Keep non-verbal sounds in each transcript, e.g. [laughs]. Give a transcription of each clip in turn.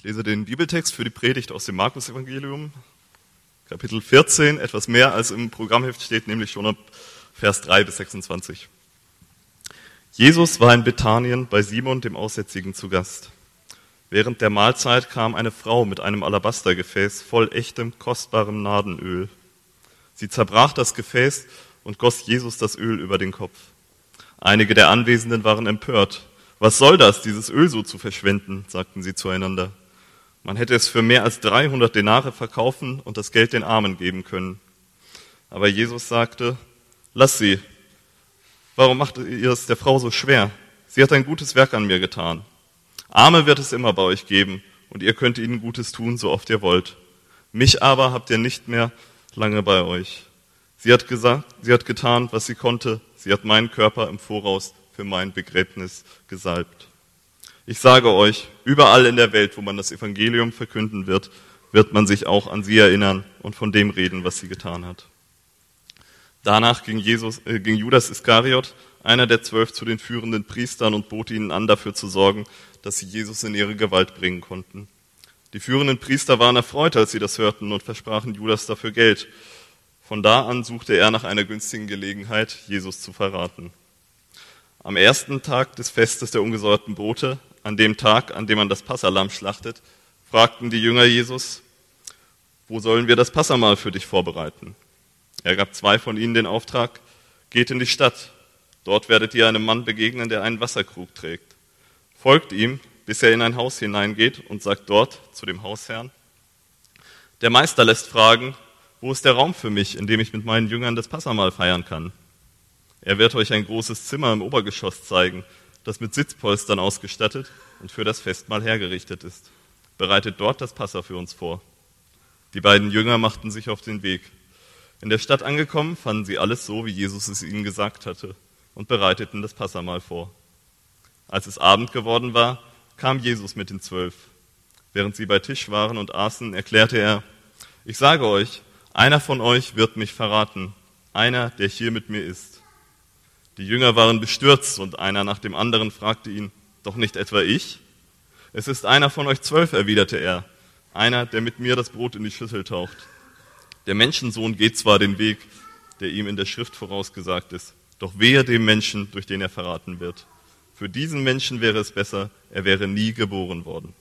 Ich lese den Bibeltext für die Predigt aus dem Markus-Evangelium, Kapitel 14, etwas mehr als im Programmheft steht, nämlich schon ab Vers 3 bis 26. Jesus war in Bethanien bei Simon, dem Aussätzigen, zu Gast. Während der Mahlzeit kam eine Frau mit einem Alabastergefäß voll echtem, kostbarem Nadenöl. Sie zerbrach das Gefäß und goss Jesus das Öl über den Kopf. Einige der Anwesenden waren empört. Was soll das, dieses Öl so zu verschwenden, sagten sie zueinander. Man hätte es für mehr als 300 Denare verkaufen und das Geld den Armen geben können. Aber Jesus sagte, lass sie. Warum macht ihr es der Frau so schwer? Sie hat ein gutes Werk an mir getan. Arme wird es immer bei euch geben und ihr könnt ihnen Gutes tun, so oft ihr wollt. Mich aber habt ihr nicht mehr lange bei euch. Sie hat gesagt, sie hat getan, was sie konnte. Sie hat meinen Körper im Voraus für mein Begräbnis gesalbt. Ich sage euch, überall in der Welt, wo man das Evangelium verkünden wird, wird man sich auch an sie erinnern und von dem reden, was sie getan hat. Danach ging, Jesus, äh, ging Judas Iskariot, einer der zwölf, zu den führenden Priestern und bot ihnen an, dafür zu sorgen, dass sie Jesus in ihre Gewalt bringen konnten. Die führenden Priester waren erfreut, als sie das hörten und versprachen Judas dafür Geld. Von da an suchte er nach einer günstigen Gelegenheit, Jesus zu verraten. Am ersten Tag des Festes der ungesäuerten Brote, an dem Tag, an dem man das Passalam schlachtet, fragten die Jünger Jesus, wo sollen wir das Passamal für dich vorbereiten? Er gab zwei von ihnen den Auftrag, geht in die Stadt. Dort werdet ihr einem Mann begegnen, der einen Wasserkrug trägt. Folgt ihm, bis er in ein Haus hineingeht und sagt dort zu dem Hausherrn, der Meister lässt fragen, wo ist der Raum für mich, in dem ich mit meinen Jüngern das Passamal feiern kann? Er wird euch ein großes Zimmer im Obergeschoss zeigen, das mit Sitzpolstern ausgestattet und für das Festmahl hergerichtet ist. Bereitet dort das Passa für uns vor. Die beiden Jünger machten sich auf den Weg. In der Stadt angekommen, fanden sie alles so, wie Jesus es ihnen gesagt hatte, und bereiteten das Passamal vor. Als es Abend geworden war, kam Jesus mit den Zwölf. Während sie bei Tisch waren und aßen, erklärte er, ich sage euch, einer von euch wird mich verraten, einer, der hier mit mir ist. Die Jünger waren bestürzt und einer nach dem anderen fragte ihn, doch nicht etwa ich? Es ist einer von euch zwölf, erwiderte er, einer, der mit mir das Brot in die Schüssel taucht. Der Menschensohn geht zwar den Weg, der ihm in der Schrift vorausgesagt ist, doch wehe dem Menschen, durch den er verraten wird. Für diesen Menschen wäre es besser, er wäre nie geboren worden.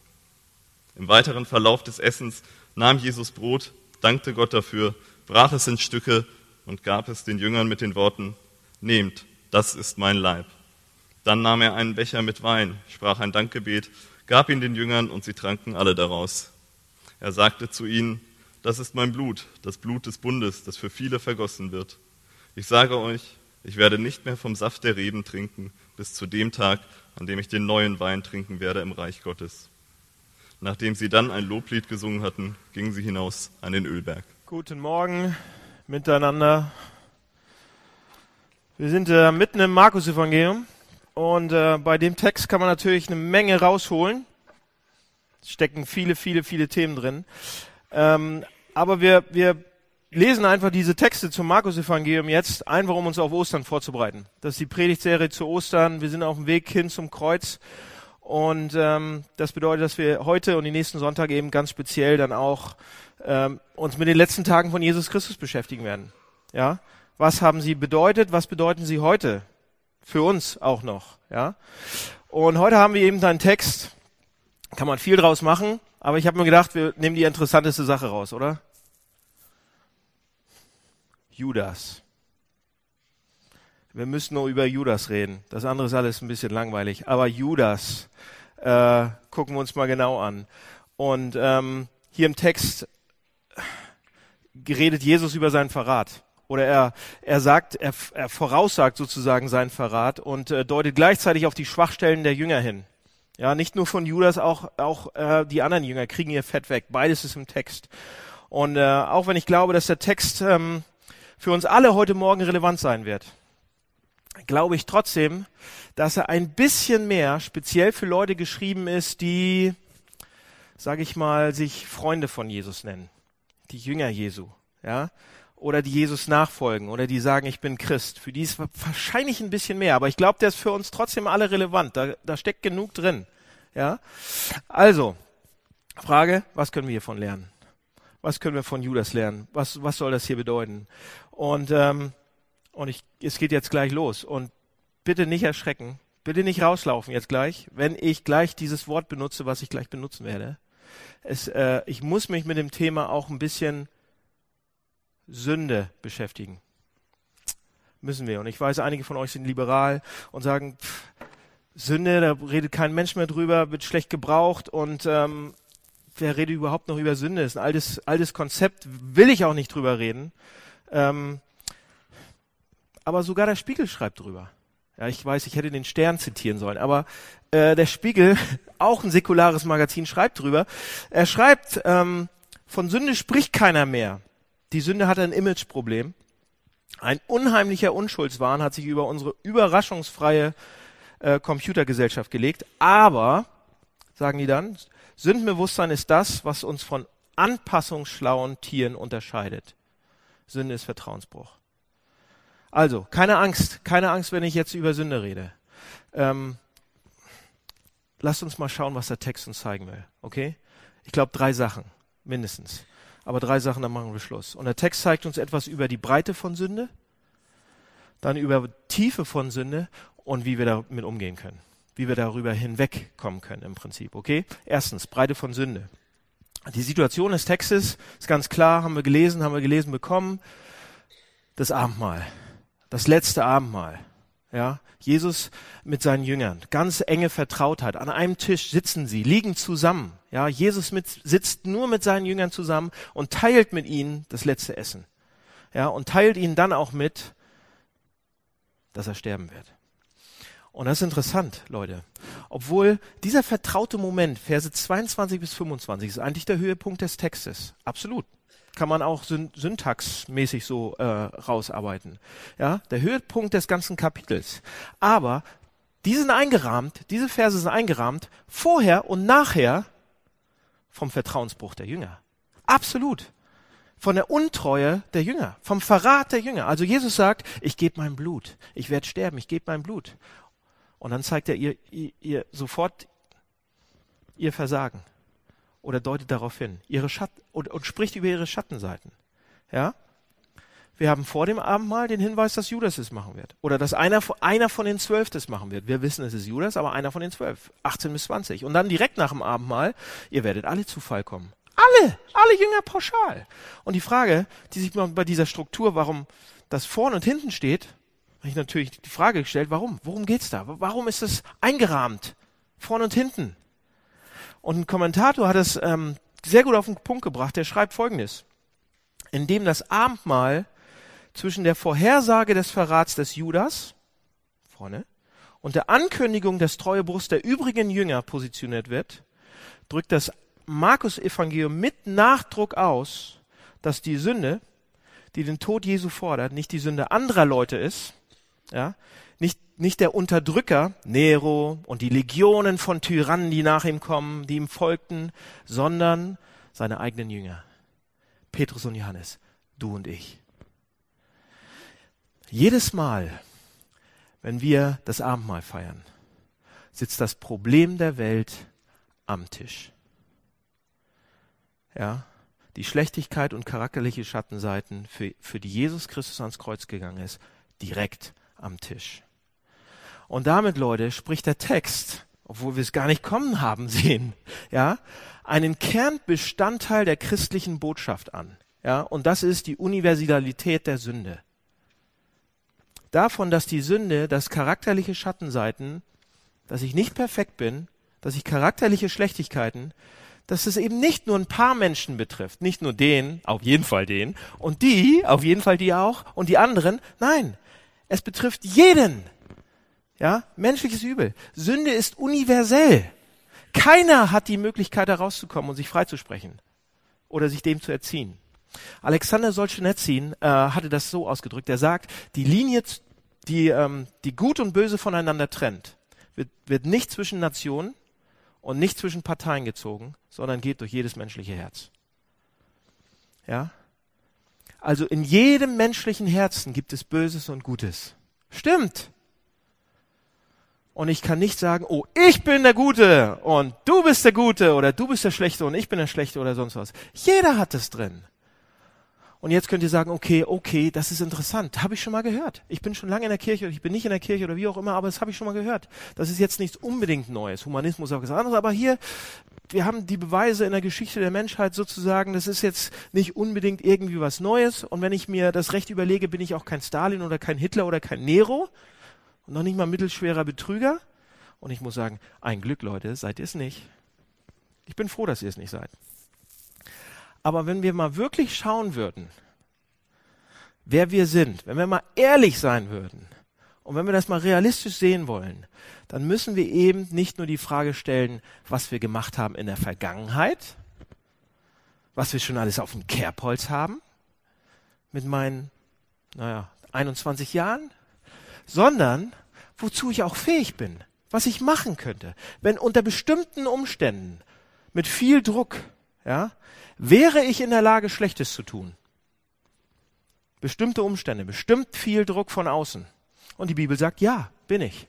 Im weiteren Verlauf des Essens nahm Jesus Brot, dankte Gott dafür, brach es in Stücke und gab es den Jüngern mit den Worten, Nehmt, das ist mein Leib. Dann nahm er einen Becher mit Wein, sprach ein Dankgebet, gab ihn den Jüngern und sie tranken alle daraus. Er sagte zu ihnen, das ist mein Blut, das Blut des Bundes, das für viele vergossen wird. Ich sage euch, ich werde nicht mehr vom Saft der Reben trinken, bis zu dem Tag, an dem ich den neuen Wein trinken werde im Reich Gottes. Nachdem sie dann ein Loblied gesungen hatten, gingen sie hinaus an den Ölberg. Guten Morgen miteinander. Wir sind äh, mitten im Markus-Evangelium und äh, bei dem Text kann man natürlich eine Menge rausholen. Es stecken viele, viele, viele Themen drin. Ähm, aber wir, wir lesen einfach diese Texte zum Markus-Evangelium jetzt, einfach um uns auf Ostern vorzubereiten. Das ist die Predigtserie zu Ostern. Wir sind auf dem Weg hin zum Kreuz. Und ähm, das bedeutet, dass wir heute und die nächsten Sonntage eben ganz speziell dann auch ähm, uns mit den letzten Tagen von Jesus Christus beschäftigen werden. Ja, was haben sie bedeutet, was bedeuten sie heute für uns auch noch, ja? Und heute haben wir eben einen Text, kann man viel draus machen, aber ich habe mir gedacht, wir nehmen die interessanteste Sache raus, oder? Judas. Wir müssen nur über Judas reden. Das andere ist alles ein bisschen langweilig. Aber Judas äh, gucken wir uns mal genau an. Und ähm, hier im Text redet Jesus über seinen Verrat oder er, er sagt, er, er voraussagt sozusagen seinen Verrat und äh, deutet gleichzeitig auf die Schwachstellen der Jünger hin. Ja, nicht nur von Judas, auch, auch äh, die anderen Jünger kriegen ihr Fett weg. Beides ist im Text. Und äh, auch wenn ich glaube, dass der Text ähm, für uns alle heute Morgen relevant sein wird, glaube ich trotzdem, dass er ein bisschen mehr speziell für Leute geschrieben ist, die, sage ich mal, sich Freunde von Jesus nennen, die Jünger Jesu. Ja, oder die Jesus nachfolgen oder die sagen, ich bin Christ. Für die ist wahrscheinlich ein bisschen mehr, aber ich glaube, der ist für uns trotzdem alle relevant. Da, da steckt genug drin. Ja, also Frage, was können wir hiervon lernen? Was können wir von Judas lernen? Was, was soll das hier bedeuten? Und, ähm, und ich, es geht jetzt gleich los. Und bitte nicht erschrecken, bitte nicht rauslaufen jetzt gleich, wenn ich gleich dieses Wort benutze, was ich gleich benutzen werde. Es, äh, ich muss mich mit dem Thema auch ein bisschen Sünde beschäftigen. Müssen wir. Und ich weiß, einige von euch sind liberal und sagen, pff, Sünde, da redet kein Mensch mehr drüber, wird schlecht gebraucht und ähm, wer redet überhaupt noch über Sünde? Das ist ein altes, altes Konzept, will ich auch nicht drüber reden. Ähm, aber sogar der Spiegel schreibt drüber. Ja, ich weiß, ich hätte den Stern zitieren sollen, aber äh, der Spiegel, [laughs] auch ein säkulares Magazin, schreibt drüber. Er schreibt, ähm, von Sünde spricht keiner mehr. Die Sünde hat ein Imageproblem. Ein unheimlicher Unschuldswahn hat sich über unsere überraschungsfreie äh, Computergesellschaft gelegt. Aber, sagen die dann, Sündenbewusstsein ist das, was uns von anpassungsschlauen Tieren unterscheidet. Sünde ist Vertrauensbruch. Also, keine Angst, keine Angst, wenn ich jetzt über Sünde rede. Ähm, lasst uns mal schauen, was der Text uns zeigen will. Okay? Ich glaube drei Sachen, mindestens. Aber drei Sachen, dann machen wir Schluss. Und der Text zeigt uns etwas über die Breite von Sünde, dann über Tiefe von Sünde und wie wir damit umgehen können. Wie wir darüber hinwegkommen können im Prinzip. Okay? Erstens, Breite von Sünde. Die Situation des Textes ist ganz klar, haben wir gelesen, haben wir gelesen bekommen. Das Abendmahl das letzte Abendmahl. Ja, Jesus mit seinen Jüngern, ganz enge Vertrautheit. An einem Tisch sitzen sie, liegen zusammen. Ja, Jesus mit, sitzt nur mit seinen Jüngern zusammen und teilt mit ihnen das letzte Essen. Ja, und teilt ihnen dann auch mit, dass er sterben wird. Und das ist interessant, Leute. Obwohl dieser vertraute Moment, Verse 22 bis 25, ist eigentlich der Höhepunkt des Textes. Absolut kann man auch syn syntaxmäßig so äh, rausarbeiten. Ja, der Höhepunkt des ganzen Kapitels. Aber die sind eingerahmt, diese Verse sind eingerahmt, vorher und nachher vom Vertrauensbruch der Jünger. Absolut. Von der Untreue der Jünger, vom Verrat der Jünger. Also Jesus sagt, ich gebe mein Blut, ich werde sterben, ich gebe mein Blut. Und dann zeigt er ihr, ihr, ihr sofort ihr Versagen oder deutet darauf hin, ihre Schatten und, und spricht über ihre Schattenseiten. Ja? Wir haben vor dem Abendmahl den Hinweis, dass Judas es machen wird. Oder dass einer, einer von den zwölf das machen wird. Wir wissen, es ist Judas, aber einer von den zwölf. 18 bis 20. Und dann direkt nach dem Abendmahl, ihr werdet alle zu Fall kommen. Alle, alle Jünger pauschal. Und die Frage, die sich bei dieser Struktur, warum das vorne und hinten steht, habe ich natürlich die Frage gestellt, warum? Worum geht's da? Warum ist es eingerahmt? Vorne und hinten. Und ein Kommentator hat es ähm, sehr gut auf den Punkt gebracht. Der schreibt Folgendes. Indem das Abendmahl zwischen der Vorhersage des Verrats des Judas vorne und der Ankündigung des Treuebruchs der übrigen Jünger positioniert wird, drückt das Markus-Evangelium mit Nachdruck aus, dass die Sünde, die den Tod Jesu fordert, nicht die Sünde anderer Leute ist, ja, nicht, nicht der Unterdrücker, Nero und die Legionen von Tyrannen, die nach ihm kommen, die ihm folgten, sondern seine eigenen Jünger. Petrus und Johannes, du und ich. Jedes Mal, wenn wir das Abendmahl feiern, sitzt das Problem der Welt am Tisch. Ja, die Schlechtigkeit und charakterliche Schattenseiten, für, für die Jesus Christus ans Kreuz gegangen ist, direkt am Tisch. Und damit, Leute, spricht der Text, obwohl wir es gar nicht kommen haben sehen, ja, einen Kernbestandteil der christlichen Botschaft an. Ja, und das ist die Universalität der Sünde. Davon, dass die Sünde, das charakterliche Schattenseiten, dass ich nicht perfekt bin, dass ich charakterliche Schlechtigkeiten, dass es eben nicht nur ein paar Menschen betrifft, nicht nur den, auf jeden Fall den, und die, auf jeden Fall die auch, und die anderen. Nein, es betrifft jeden. Ja, menschliches Übel. Sünde ist universell. Keiner hat die Möglichkeit, da rauszukommen und sich freizusprechen oder sich dem zu erziehen. Alexander Solzhenitsyn äh, hatte das so ausgedrückt. Er sagt, die Linie, die, ähm, die Gut und Böse voneinander trennt, wird, wird nicht zwischen Nationen und nicht zwischen Parteien gezogen, sondern geht durch jedes menschliche Herz. Ja? Also in jedem menschlichen Herzen gibt es Böses und Gutes. Stimmt. Und ich kann nicht sagen, oh, ich bin der Gute und du bist der Gute oder du bist der Schlechte und ich bin der Schlechte oder sonst was. Jeder hat es drin. Und jetzt könnt ihr sagen, okay, okay, das ist interessant. Habe ich schon mal gehört. Ich bin schon lange in der Kirche oder ich bin nicht in der Kirche oder wie auch immer, aber das habe ich schon mal gehört. Das ist jetzt nichts unbedingt Neues. Humanismus ist auch was anderes, aber hier, wir haben die Beweise in der Geschichte der Menschheit sozusagen, das ist jetzt nicht unbedingt irgendwie was Neues. Und wenn ich mir das Recht überlege, bin ich auch kein Stalin oder kein Hitler oder kein Nero und noch nicht mal mittelschwerer Betrüger. Und ich muss sagen, ein Glück, Leute, seid ihr es nicht. Ich bin froh, dass ihr es nicht seid. Aber wenn wir mal wirklich schauen würden, wer wir sind, wenn wir mal ehrlich sein würden und wenn wir das mal realistisch sehen wollen, dann müssen wir eben nicht nur die Frage stellen, was wir gemacht haben in der Vergangenheit, was wir schon alles auf dem Kerbholz haben, mit meinen, naja, 21 Jahren, sondern wozu ich auch fähig bin, was ich machen könnte, wenn unter bestimmten Umständen mit viel Druck, ja, wäre ich in der Lage, Schlechtes zu tun. Bestimmte Umstände, bestimmt viel Druck von außen. Und die Bibel sagt, ja, bin ich.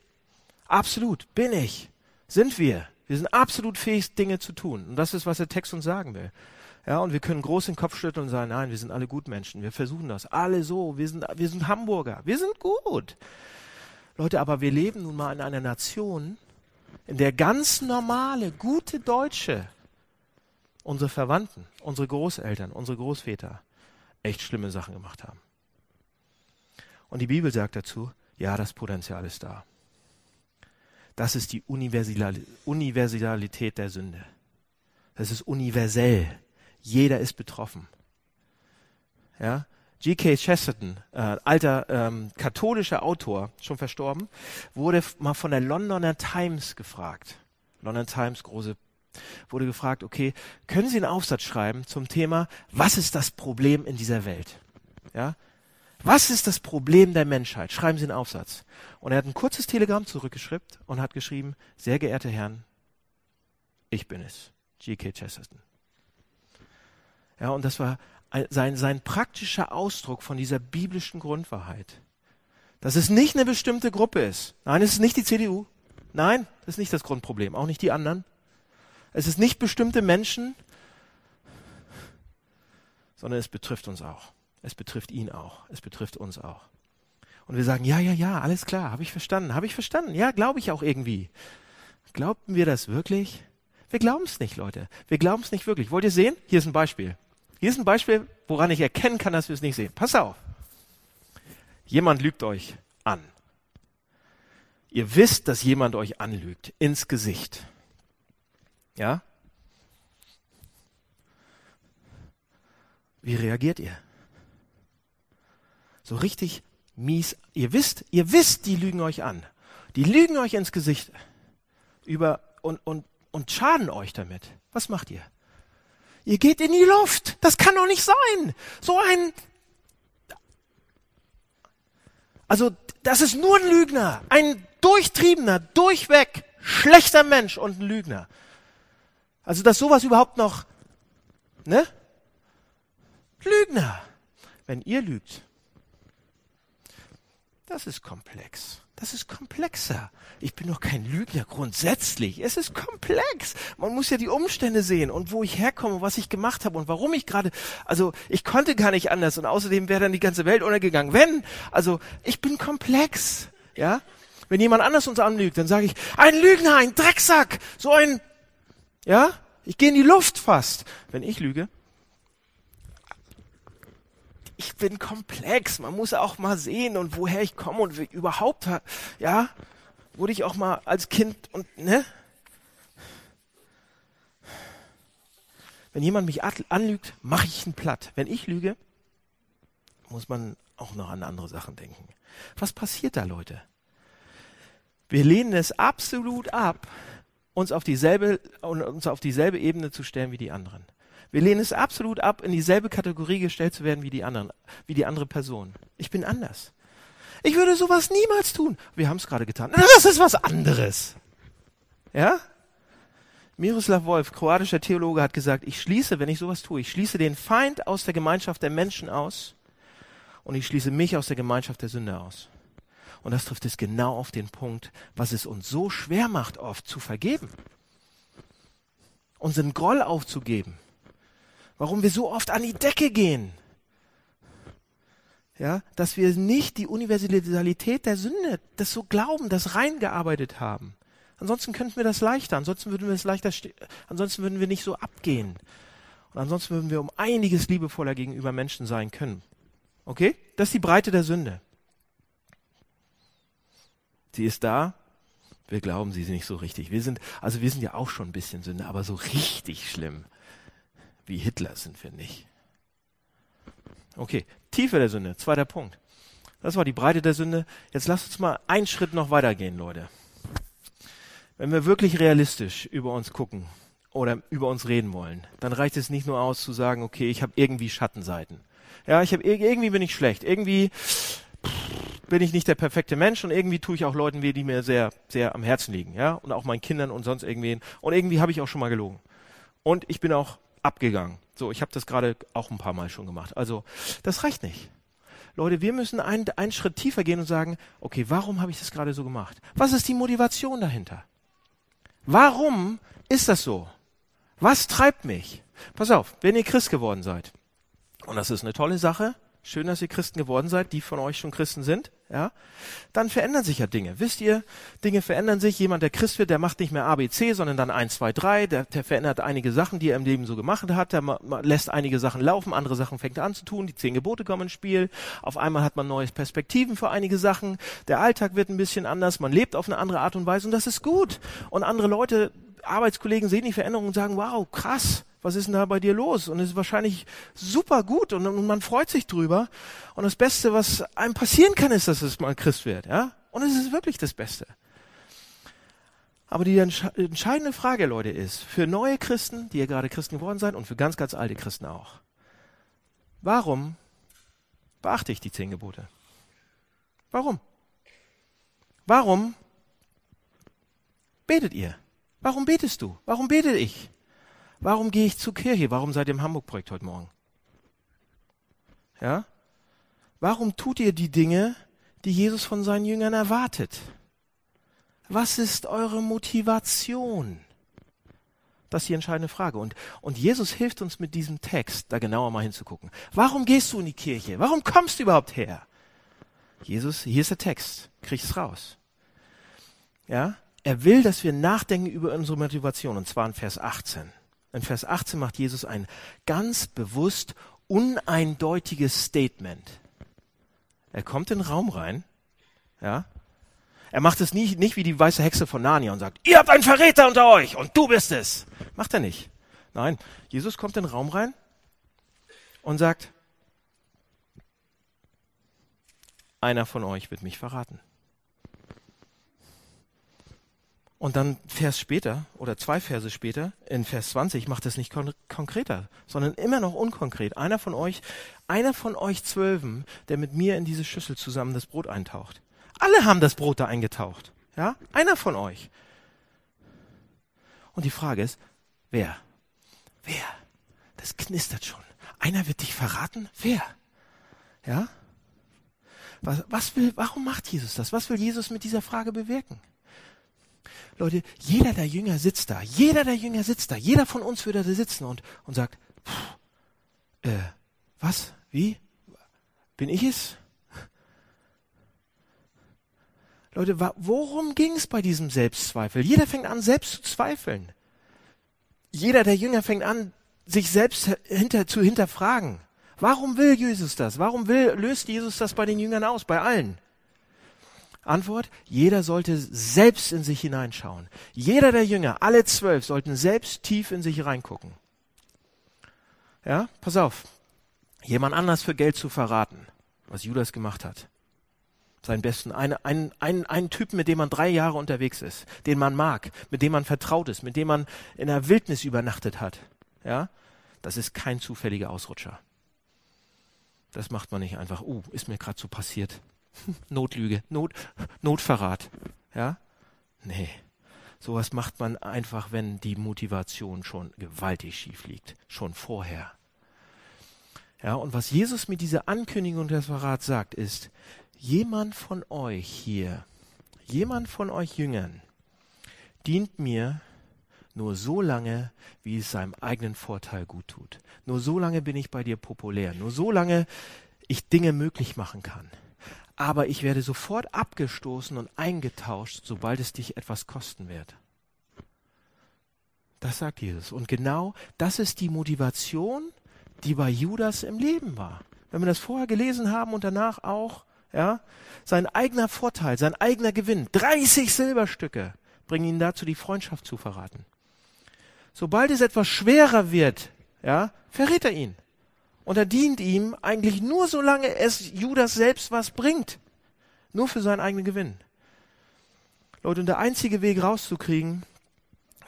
Absolut, bin ich. Sind wir. Wir sind absolut fähig, Dinge zu tun. Und das ist, was der Text uns sagen will. Ja, und wir können groß den Kopf schütteln und sagen, nein, wir sind alle Gutmenschen. Wir versuchen das. Alle so. Wir sind, wir sind Hamburger. Wir sind gut. Leute, aber wir leben nun mal in einer Nation, in der ganz normale, gute Deutsche unsere Verwandten, unsere Großeltern, unsere Großväter echt schlimme Sachen gemacht haben. Und die Bibel sagt dazu, ja, das Potenzial ist da. Das ist die Universalität der Sünde. Das ist universell. Jeder ist betroffen. Ja? G.K. Chesterton, äh, alter ähm, katholischer Autor, schon verstorben, wurde mal von der Londoner Times gefragt. London Times, große wurde gefragt, okay, können Sie einen Aufsatz schreiben zum Thema, was ist das Problem in dieser Welt? Ja? Was ist das Problem der Menschheit? Schreiben Sie einen Aufsatz. Und er hat ein kurzes Telegramm zurückgeschrieben und hat geschrieben, sehr geehrte Herren, ich bin es, G.K. Chesterton. Ja, und das war sein, sein praktischer Ausdruck von dieser biblischen Grundwahrheit. Dass es nicht eine bestimmte Gruppe ist. Nein, es ist nicht die CDU. Nein, das ist nicht das Grundproblem. Auch nicht die anderen. Es ist nicht bestimmte Menschen, sondern es betrifft uns auch. Es betrifft ihn auch. Es betrifft uns auch. Und wir sagen, ja, ja, ja, alles klar, habe ich verstanden, habe ich verstanden. Ja, glaube ich auch irgendwie. Glaubten wir das wirklich? Wir glauben es nicht, Leute. Wir glauben es nicht wirklich. Wollt ihr sehen? Hier ist ein Beispiel. Hier ist ein Beispiel, woran ich erkennen kann, dass wir es nicht sehen. Pass auf. Jemand lügt euch an. Ihr wisst, dass jemand euch anlügt ins Gesicht. Ja? Wie reagiert ihr? So richtig mies. Ihr wisst, ihr wisst, die lügen euch an. Die lügen euch ins Gesicht über und, und, und schaden euch damit. Was macht ihr? Ihr geht in die Luft. Das kann doch nicht sein. So ein, also, das ist nur ein Lügner. Ein durchtriebener, durchweg schlechter Mensch und ein Lügner. Also, dass sowas überhaupt noch, ne? Lügner. Wenn ihr lügt, das ist komplex. Das ist komplexer. Ich bin doch kein Lügner grundsätzlich. Es ist komplex. Man muss ja die Umstände sehen und wo ich herkomme, was ich gemacht habe und warum ich gerade, also ich konnte gar nicht anders und außerdem wäre dann die ganze Welt untergegangen. Wenn, also ich bin komplex, ja. Wenn jemand anders uns anlügt, dann sage ich, ein Lügner, ein Drecksack, so ein ja? Ich gehe in die Luft fast, wenn ich lüge. Ich bin komplex. Man muss auch mal sehen und woher ich komme und überhaupt, ja? Wurde ich auch mal als Kind und, ne? Wenn jemand mich anlügt, mache ich ihn platt. Wenn ich lüge, muss man auch noch an andere Sachen denken. Was passiert da, Leute? Wir lehnen es absolut ab, uns auf dieselbe, uns auf dieselbe Ebene zu stellen wie die anderen. Wir lehnen es absolut ab, in dieselbe Kategorie gestellt zu werden wie die anderen, wie die andere Person. Ich bin anders. Ich würde sowas niemals tun. Wir haben es gerade getan. Das ist was anderes. Ja? Miroslav Wolf, kroatischer Theologe, hat gesagt, ich schließe, wenn ich sowas tue, ich schließe den Feind aus der Gemeinschaft der Menschen aus und ich schließe mich aus der Gemeinschaft der Sünde aus. Und das trifft es genau auf den Punkt, was es uns so schwer macht, oft zu vergeben. Unseren Groll aufzugeben. Warum wir so oft an die Decke gehen. Ja, dass wir nicht die Universalität der Sünde, das so glauben, das reingearbeitet haben. Ansonsten könnten wir das leichter, ansonsten würden wir es leichter, ansonsten würden wir nicht so abgehen. Und ansonsten würden wir um einiges liebevoller gegenüber Menschen sein können. Okay? Das ist die Breite der Sünde. Sie ist da. Wir glauben sie nicht so richtig. Wir sind, also wir sind ja auch schon ein bisschen Sünde, aber so richtig schlimm wie Hitler sind wir nicht. Okay, Tiefe der Sünde, zweiter Punkt. Das war die Breite der Sünde. Jetzt lasst uns mal einen Schritt noch weitergehen, Leute. Wenn wir wirklich realistisch über uns gucken oder über uns reden wollen, dann reicht es nicht nur aus zu sagen, okay, ich habe irgendwie Schattenseiten. Ja, ich habe irgendwie bin ich schlecht, irgendwie bin ich nicht der perfekte Mensch und irgendwie tue ich auch Leuten weh, die mir sehr sehr am Herzen liegen, ja, und auch meinen Kindern und sonst irgendwen und irgendwie habe ich auch schon mal gelogen. Und ich bin auch abgegangen. So, ich habe das gerade auch ein paar Mal schon gemacht. Also, das reicht nicht. Leute, wir müssen einen, einen Schritt tiefer gehen und sagen, okay, warum habe ich das gerade so gemacht? Was ist die Motivation dahinter? Warum ist das so? Was treibt mich? Pass auf, wenn ihr Christ geworden seid, und das ist eine tolle Sache, schön, dass ihr Christen geworden seid, die von euch schon Christen sind, ja, dann verändern sich ja Dinge. Wisst ihr, Dinge verändern sich. Jemand, der Christ wird, der macht nicht mehr ABC, sondern dann 1, 2, 3. Der, der verändert einige Sachen, die er im Leben so gemacht hat. Der lässt einige Sachen laufen, andere Sachen fängt er an zu tun. Die zehn Gebote kommen ins Spiel. Auf einmal hat man neue Perspektiven für einige Sachen. Der Alltag wird ein bisschen anders. Man lebt auf eine andere Art und Weise und das ist gut. Und andere Leute, Arbeitskollegen sehen die Veränderung und sagen, wow, krass was ist denn da bei dir los? Und es ist wahrscheinlich super gut und, und, man freut sich drüber. Und das Beste, was einem passieren kann, ist, dass es mal Christ wird, ja? Und es ist wirklich das Beste. Aber die entscheidende Frage, Leute, ist, für neue Christen, die ihr gerade Christen geworden seid und für ganz, ganz alte Christen auch. Warum beachte ich die zehn Gebote? Warum? Warum betet ihr? Warum betest du? Warum bete ich? Warum gehe ich zur Kirche? Warum seid ihr im Hamburg-Projekt heute Morgen? Ja? Warum tut ihr die Dinge, die Jesus von seinen Jüngern erwartet? Was ist eure Motivation? Das ist die entscheidende Frage. Und, und Jesus hilft uns mit diesem Text, da genauer mal hinzugucken. Warum gehst du in die Kirche? Warum kommst du überhaupt her? Jesus, hier ist der Text. Krieg's raus. Ja? Er will, dass wir nachdenken über unsere Motivation, und zwar in Vers 18. In Vers 18 macht Jesus ein ganz bewusst uneindeutiges Statement. Er kommt in den Raum rein, ja. Er macht es nicht, nicht wie die weiße Hexe von Narnia und sagt, ihr habt einen Verräter unter euch und du bist es. Macht er nicht. Nein, Jesus kommt in den Raum rein und sagt, einer von euch wird mich verraten. Und dann Vers später oder zwei Verse später, in Vers 20, macht es nicht kon konkreter, sondern immer noch unkonkret. Einer von euch, einer von euch Zwölfen, der mit mir in diese Schüssel zusammen das Brot eintaucht. Alle haben das Brot da eingetaucht. Ja? Einer von euch. Und die Frage ist, wer? Wer? Das knistert schon. Einer wird dich verraten? Wer? Ja? Was, was will, warum macht Jesus das? Was will Jesus mit dieser Frage bewirken? Leute, jeder der Jünger sitzt da. Jeder der Jünger sitzt da. Jeder von uns würde da sitzen und, und sagt, pff, äh, was? Wie? Bin ich es? Leute, worum ging es bei diesem Selbstzweifel? Jeder fängt an, selbst zu zweifeln. Jeder der Jünger fängt an, sich selbst hinter, zu hinterfragen. Warum will Jesus das? Warum will, löst Jesus das bei den Jüngern aus? Bei allen? Antwort, jeder sollte selbst in sich hineinschauen. Jeder der Jünger, alle zwölf, sollten selbst tief in sich reingucken. Ja, pass auf. Jemand anders für Geld zu verraten, was Judas gemacht hat. Seinen besten, einen, einen, einen, einen Typen, mit dem man drei Jahre unterwegs ist, den man mag, mit dem man vertraut ist, mit dem man in der Wildnis übernachtet hat. Ja, das ist kein zufälliger Ausrutscher. Das macht man nicht einfach, uh, ist mir gerade so passiert. [laughs] Notlüge, Not, Notverrat. Ja? Nee. Sowas macht man einfach, wenn die Motivation schon gewaltig schief liegt. Schon vorher. Ja, und was Jesus mit dieser Ankündigung des Verrats sagt, ist, jemand von euch hier, jemand von euch Jüngern, dient mir nur so lange, wie es seinem eigenen Vorteil gut tut. Nur so lange bin ich bei dir populär. Nur so lange ich Dinge möglich machen kann. Aber ich werde sofort abgestoßen und eingetauscht, sobald es dich etwas kosten wird. Das sagt Jesus. Und genau das ist die Motivation, die bei Judas im Leben war. Wenn wir das vorher gelesen haben und danach auch, ja, sein eigener Vorteil, sein eigener Gewinn, 30 Silberstücke bringen ihn dazu, die Freundschaft zu verraten. Sobald es etwas schwerer wird, ja, verrät er ihn. Und er dient ihm eigentlich nur solange es Judas selbst was bringt. Nur für seinen eigenen Gewinn. Leute, und der einzige Weg rauszukriegen,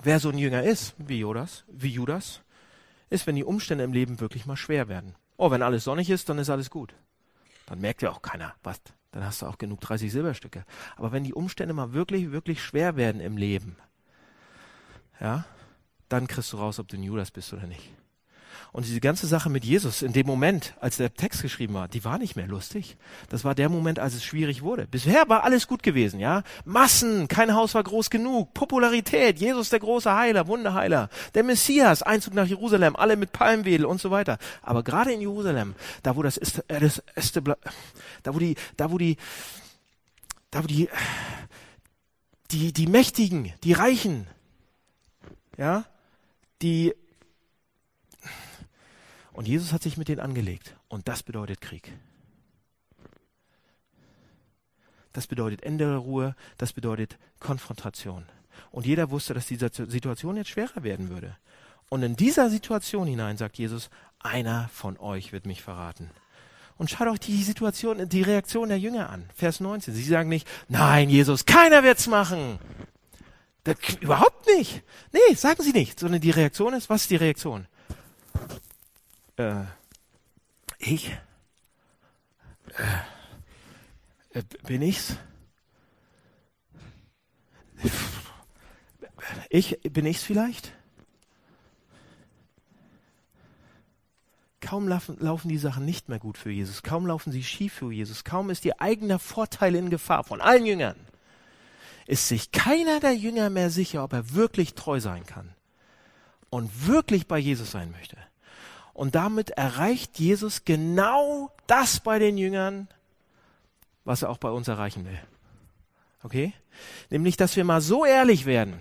wer so ein Jünger ist, wie Judas, wie Judas, ist, wenn die Umstände im Leben wirklich mal schwer werden. Oh, wenn alles sonnig ist, dann ist alles gut. Dann merkt ja auch keiner, was. Dann hast du auch genug 30 Silberstücke. Aber wenn die Umstände mal wirklich, wirklich schwer werden im Leben, ja, dann kriegst du raus, ob du ein Judas bist oder nicht. Und diese ganze Sache mit Jesus in dem Moment, als der Text geschrieben war, die war nicht mehr lustig. Das war der Moment, als es schwierig wurde. Bisher war alles gut gewesen, ja? Massen, kein Haus war groß genug, Popularität, Jesus der große Heiler, Wunderheiler, der Messias, Einzug nach Jerusalem, alle mit Palmwedel und so weiter. Aber gerade in Jerusalem, da wo das ist, äh, das ist, da wo die, da wo die, da wo die, die, die Mächtigen, die Reichen, ja, die und Jesus hat sich mit denen angelegt. Und das bedeutet Krieg. Das bedeutet Ende der Ruhe, das bedeutet Konfrontation. Und jeder wusste, dass diese Situation jetzt schwerer werden würde. Und in dieser Situation hinein sagt Jesus, einer von euch wird mich verraten. Und schaut euch die Situation, die Reaktion der Jünger an. Vers 19. Sie sagen nicht, nein, Jesus, keiner wird's machen. Das, überhaupt nicht. Nee, sagen sie nicht. Sondern die Reaktion ist, was ist die Reaktion? Äh, ich, äh, äh, bin ich's? Ich, bin ich's vielleicht? Kaum laufen, laufen die Sachen nicht mehr gut für Jesus, kaum laufen sie schief für Jesus, kaum ist ihr eigener Vorteil in Gefahr von allen Jüngern, ist sich keiner der Jünger mehr sicher, ob er wirklich treu sein kann und wirklich bei Jesus sein möchte. Und damit erreicht Jesus genau das bei den Jüngern, was er auch bei uns erreichen will. Okay? Nämlich, dass wir mal so ehrlich werden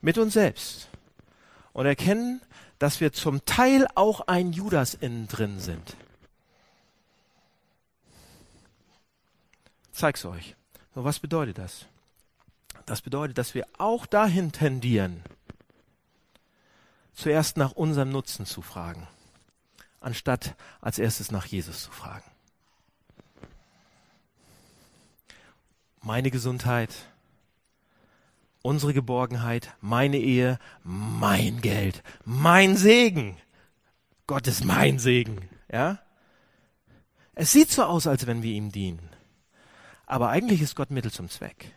mit uns selbst und erkennen, dass wir zum Teil auch ein Judas innen drin sind. Zeig's euch. So, was bedeutet das? Das bedeutet, dass wir auch dahin tendieren, zuerst nach unserem Nutzen zu fragen, anstatt als erstes nach Jesus zu fragen. Meine Gesundheit, unsere Geborgenheit, meine Ehe, mein Geld, mein Segen. Gott ist mein Segen, ja? Es sieht so aus, als wenn wir ihm dienen. Aber eigentlich ist Gott Mittel zum Zweck.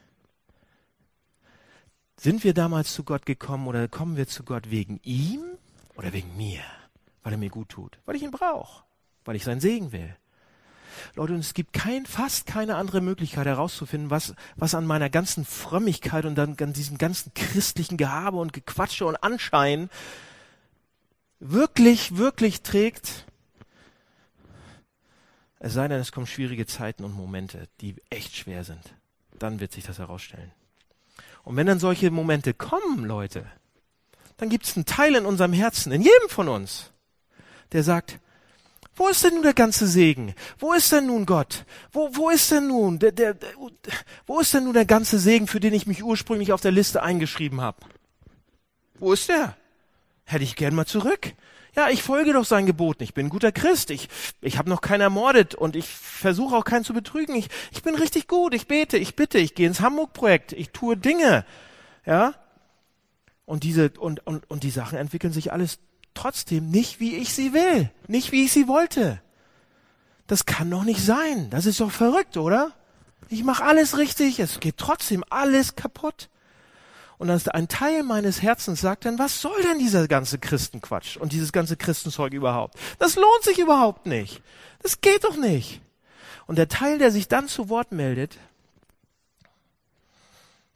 Sind wir damals zu Gott gekommen oder kommen wir zu Gott wegen ihm oder wegen mir? Weil er mir gut tut, weil ich ihn brauche, weil ich sein Segen will. Leute, und es gibt kein, fast keine andere Möglichkeit herauszufinden, was, was an meiner ganzen Frömmigkeit und dann an diesem ganzen christlichen Gehabe und Gequatsche und Anschein wirklich, wirklich trägt. Es sei denn, es kommen schwierige Zeiten und Momente, die echt schwer sind. Dann wird sich das herausstellen. Und wenn dann solche Momente kommen, Leute, dann gibt es einen Teil in unserem Herzen, in jedem von uns, der sagt, wo ist denn nun der ganze Segen? Wo ist denn nun Gott? Wo, wo ist denn nun der, der, der, wo ist denn nun der ganze Segen, für den ich mich ursprünglich auf der Liste eingeschrieben habe? Wo ist der? Hätte ich gern mal zurück. Ja, ich folge doch seinen Geboten. Ich bin ein guter Christ. Ich, ich habe noch keinen ermordet und ich versuche auch keinen zu betrügen. Ich, ich bin richtig gut. Ich bete, ich bitte, ich gehe ins Hamburg-Projekt. Ich tue Dinge. Ja? Und diese, und, und, und die Sachen entwickeln sich alles trotzdem nicht, wie ich sie will. Nicht, wie ich sie wollte. Das kann doch nicht sein. Das ist doch verrückt, oder? Ich mache alles richtig. Es geht trotzdem alles kaputt. Und dann ist ein Teil meines Herzens sagt dann, was soll denn dieser ganze Christenquatsch und dieses ganze Christenzeug überhaupt? Das lohnt sich überhaupt nicht. Das geht doch nicht. Und der Teil, der sich dann zu Wort meldet,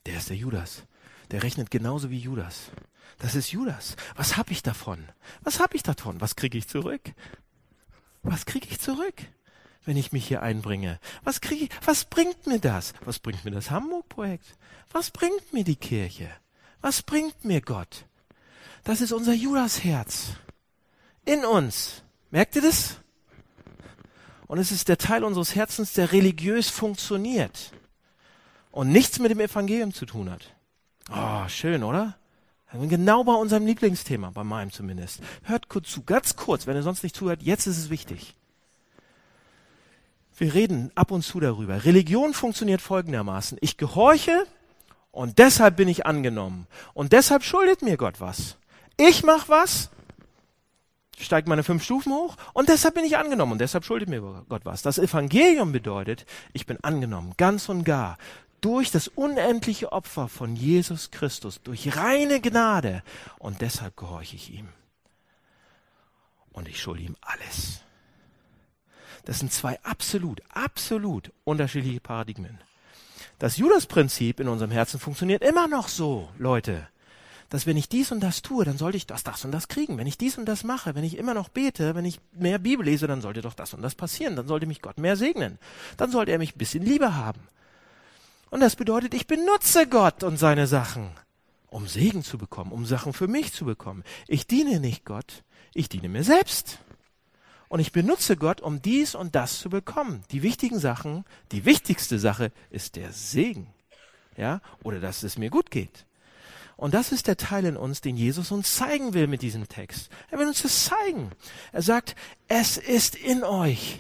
der ist der Judas. Der rechnet genauso wie Judas. Das ist Judas. Was hab ich davon? Was hab ich davon? Was kriege ich zurück? Was kriege ich zurück, wenn ich mich hier einbringe? Was kriege? Was bringt mir das? Was bringt mir das Hamburg-Projekt? Was bringt mir die Kirche? Was bringt mir Gott? Das ist unser Judasherz. In uns. Merkt ihr das? Und es ist der Teil unseres Herzens, der religiös funktioniert und nichts mit dem Evangelium zu tun hat. Oh, schön, oder? Genau bei unserem Lieblingsthema, bei meinem zumindest. Hört kurz zu, ganz kurz, wenn ihr sonst nicht zuhört, jetzt ist es wichtig. Wir reden ab und zu darüber. Religion funktioniert folgendermaßen. Ich gehorche und deshalb bin ich angenommen. Und deshalb schuldet mir Gott was. Ich mach was, steigt meine fünf Stufen hoch und deshalb bin ich angenommen und deshalb schuldet mir Gott was. Das Evangelium bedeutet, ich bin angenommen, ganz und gar durch das unendliche Opfer von Jesus Christus, durch reine Gnade. Und deshalb gehorche ich ihm. Und ich schulde ihm alles. Das sind zwei absolut, absolut unterschiedliche Paradigmen. Das Judas-Prinzip in unserem Herzen funktioniert immer noch so, Leute, dass wenn ich dies und das tue, dann sollte ich das, das und das kriegen. Wenn ich dies und das mache, wenn ich immer noch bete, wenn ich mehr Bibel lese, dann sollte doch das und das passieren. Dann sollte mich Gott mehr segnen. Dann sollte er mich ein bisschen Liebe haben. Und das bedeutet, ich benutze Gott und seine Sachen, um Segen zu bekommen, um Sachen für mich zu bekommen. Ich diene nicht Gott, ich diene mir selbst. Und ich benutze Gott, um dies und das zu bekommen. Die wichtigen Sachen, die wichtigste Sache ist der Segen. Ja, oder dass es mir gut geht. Und das ist der Teil in uns, den Jesus uns zeigen will mit diesem Text. Er will uns das zeigen. Er sagt, es ist in euch.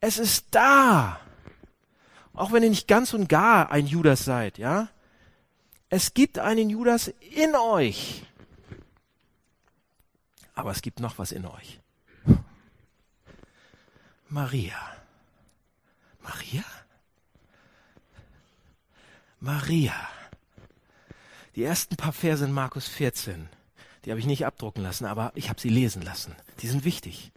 Es ist da. Auch wenn ihr nicht ganz und gar ein Judas seid, ja? Es gibt einen Judas in euch. Aber es gibt noch was in euch. Maria. Maria? Maria. Die ersten paar Verse in Markus 14, die habe ich nicht abdrucken lassen, aber ich habe sie lesen lassen. Die sind wichtig.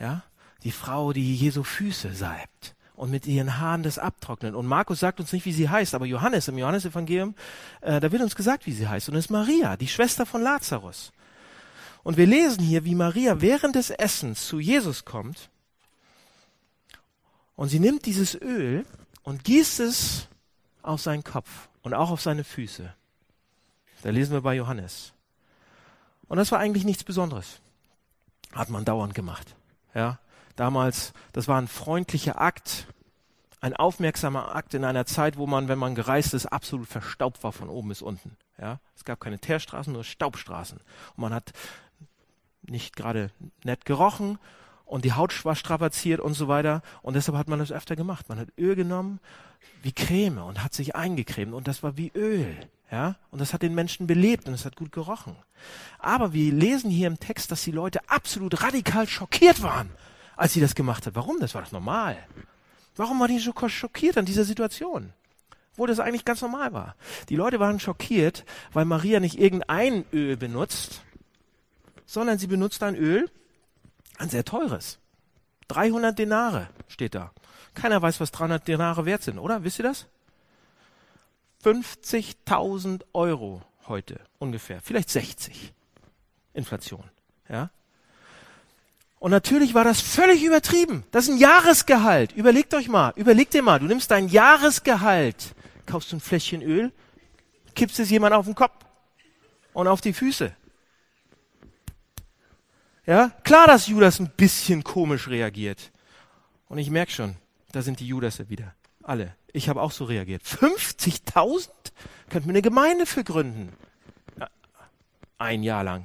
Ja? Die Frau, die Jesu Füße salbt und mit ihren Haaren das abtrocknen. Und Markus sagt uns nicht, wie sie heißt, aber Johannes im Johannesevangelium, äh, da wird uns gesagt, wie sie heißt. Und es ist Maria, die Schwester von Lazarus. Und wir lesen hier, wie Maria während des Essens zu Jesus kommt und sie nimmt dieses Öl und gießt es auf seinen Kopf und auch auf seine Füße. Da lesen wir bei Johannes. Und das war eigentlich nichts Besonderes. Hat man dauernd gemacht. Ja, damals, das war ein freundlicher Akt, ein aufmerksamer Akt in einer Zeit, wo man, wenn man gereist ist, absolut verstaubt war von oben bis unten. Ja, es gab keine Teerstraßen, nur Staubstraßen. Und man hat nicht gerade nett gerochen und die Haut war strapaziert und so weiter. Und deshalb hat man das öfter gemacht. Man hat Öl genommen wie Creme und hat sich eingecremt und das war wie Öl. Ja, und das hat den Menschen belebt und es hat gut gerochen. Aber wir lesen hier im Text, dass die Leute absolut radikal schockiert waren als sie das gemacht hat. Warum? Das war doch normal. Warum war die so schockiert an dieser Situation? Wo das eigentlich ganz normal war. Die Leute waren schockiert, weil Maria nicht irgendein Öl benutzt, sondern sie benutzt ein Öl, ein sehr teures. 300 Denare steht da. Keiner weiß, was 300 Denare wert sind, oder? Wisst ihr das? 50.000 Euro heute ungefähr. Vielleicht 60. Inflation. Ja? Und natürlich war das völlig übertrieben. Das ist ein Jahresgehalt. Überlegt euch mal, überleg dir mal, du nimmst dein Jahresgehalt, kaufst ein Fläschchen Öl, kippst es jemand auf den Kopf und auf die Füße. Ja, klar, dass Judas ein bisschen komisch reagiert. Und ich merke schon, da sind die Judas wieder. Alle. Ich habe auch so reagiert. 50.000? Könnten wir eine Gemeinde für gründen. Ein Jahr lang.